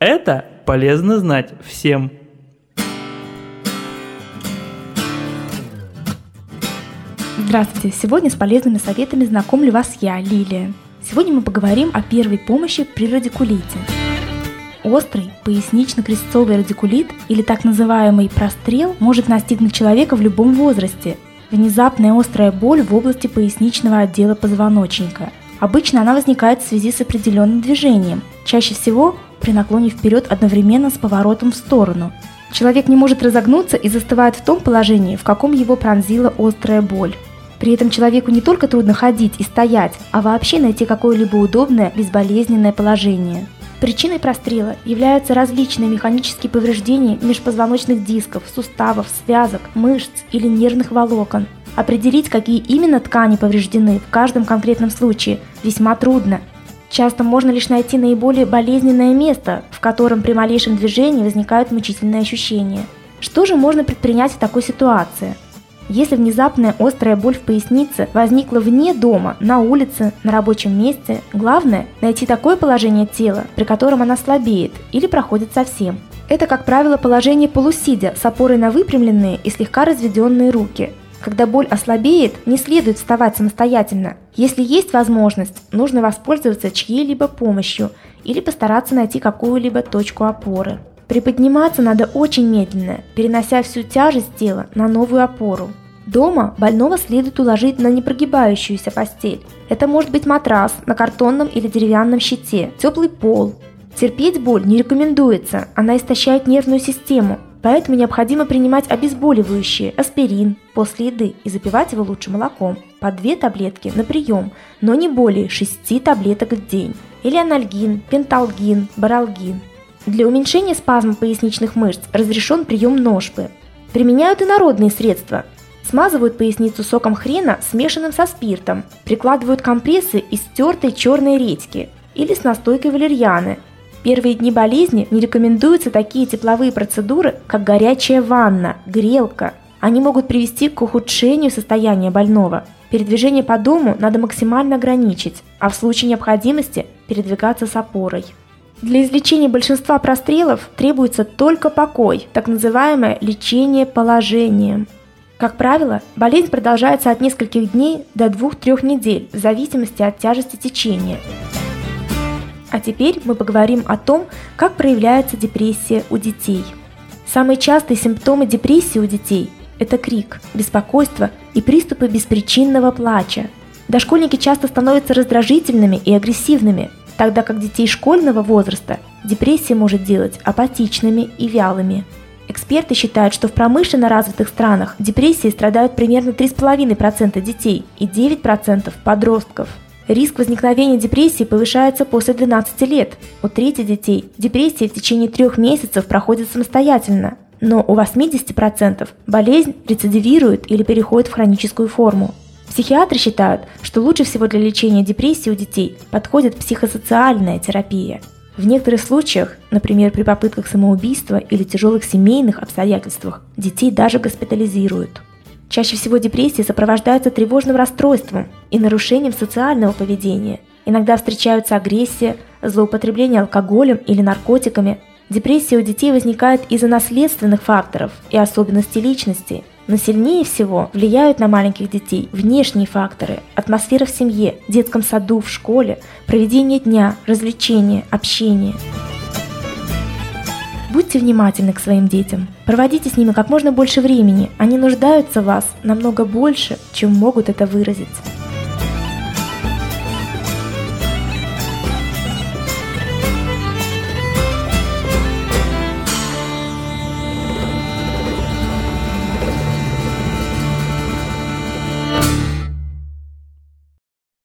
Это полезно знать всем. Здравствуйте! Сегодня с полезными советами знакомлю вас я, Лилия. Сегодня мы поговорим о первой помощи при радикулите. Острый пояснично-крестцовый радикулит или так называемый прострел может настигнуть человека в любом возрасте. Внезапная острая боль в области поясничного отдела позвоночника. Обычно она возникает в связи с определенным движением, чаще всего при наклоне вперед одновременно с поворотом в сторону. Человек не может разогнуться и застывает в том положении, в каком его пронзила острая боль. При этом человеку не только трудно ходить и стоять, а вообще найти какое-либо удобное, безболезненное положение. Причиной прострела являются различные механические повреждения межпозвоночных дисков, суставов, связок, мышц или нервных волокон. Определить, какие именно ткани повреждены в каждом конкретном случае, весьма трудно. Часто можно лишь найти наиболее болезненное место, в котором при малейшем движении возникают мучительные ощущения. Что же можно предпринять в такой ситуации? Если внезапная острая боль в пояснице возникла вне дома, на улице, на рабочем месте, главное – найти такое положение тела, при котором она слабеет или проходит совсем. Это, как правило, положение полусидя с опорой на выпрямленные и слегка разведенные руки. Когда боль ослабеет, не следует вставать самостоятельно. Если есть возможность, нужно воспользоваться чьей-либо помощью или постараться найти какую-либо точку опоры. Приподниматься надо очень медленно, перенося всю тяжесть тела на новую опору. Дома больного следует уложить на непрогибающуюся постель. Это может быть матрас на картонном или деревянном щите, теплый пол. Терпеть боль не рекомендуется, она истощает нервную систему, поэтому необходимо принимать обезболивающие, аспирин, после еды и запивать его лучше молоком. По две таблетки на прием, но не более 6 таблеток в день. Или анальгин, пенталгин, баралгин. Для уменьшения спазма поясничных мышц разрешен прием ножпы. Применяют и народные средства, Смазывают поясницу соком хрена, смешанным со спиртом. Прикладывают компрессы из тертой черной редьки или с настойкой валерьяны. Первые дни болезни не рекомендуются такие тепловые процедуры, как горячая ванна, грелка. Они могут привести к ухудшению состояния больного. Передвижение по дому надо максимально ограничить, а в случае необходимости передвигаться с опорой. Для излечения большинства прострелов требуется только покой, так называемое лечение положением – как правило, болезнь продолжается от нескольких дней до 2-3 недель в зависимости от тяжести течения. А теперь мы поговорим о том, как проявляется депрессия у детей. Самые частые симптомы депрессии у детей – это крик, беспокойство и приступы беспричинного плача. Дошкольники часто становятся раздражительными и агрессивными, тогда как детей школьного возраста депрессия может делать апатичными и вялыми. Эксперты считают, что в промышленно развитых странах депрессией страдают примерно 3,5% детей и 9% подростков. Риск возникновения депрессии повышается после 12 лет. У трети детей депрессия в течение трех месяцев проходит самостоятельно, но у 80% болезнь рецидивирует или переходит в хроническую форму. Психиатры считают, что лучше всего для лечения депрессии у детей подходит психосоциальная терапия – в некоторых случаях, например, при попытках самоубийства или тяжелых семейных обстоятельствах, детей даже госпитализируют. Чаще всего депрессия сопровождается тревожным расстройством и нарушением социального поведения. Иногда встречаются агрессия, злоупотребление алкоголем или наркотиками. Депрессия у детей возникает из-за наследственных факторов и особенностей личности, но сильнее всего влияют на маленьких детей внешние факторы – атмосфера в семье, детском саду, в школе, проведение дня, развлечения, общение. Будьте внимательны к своим детям. Проводите с ними как можно больше времени. Они нуждаются в вас намного больше, чем могут это выразить.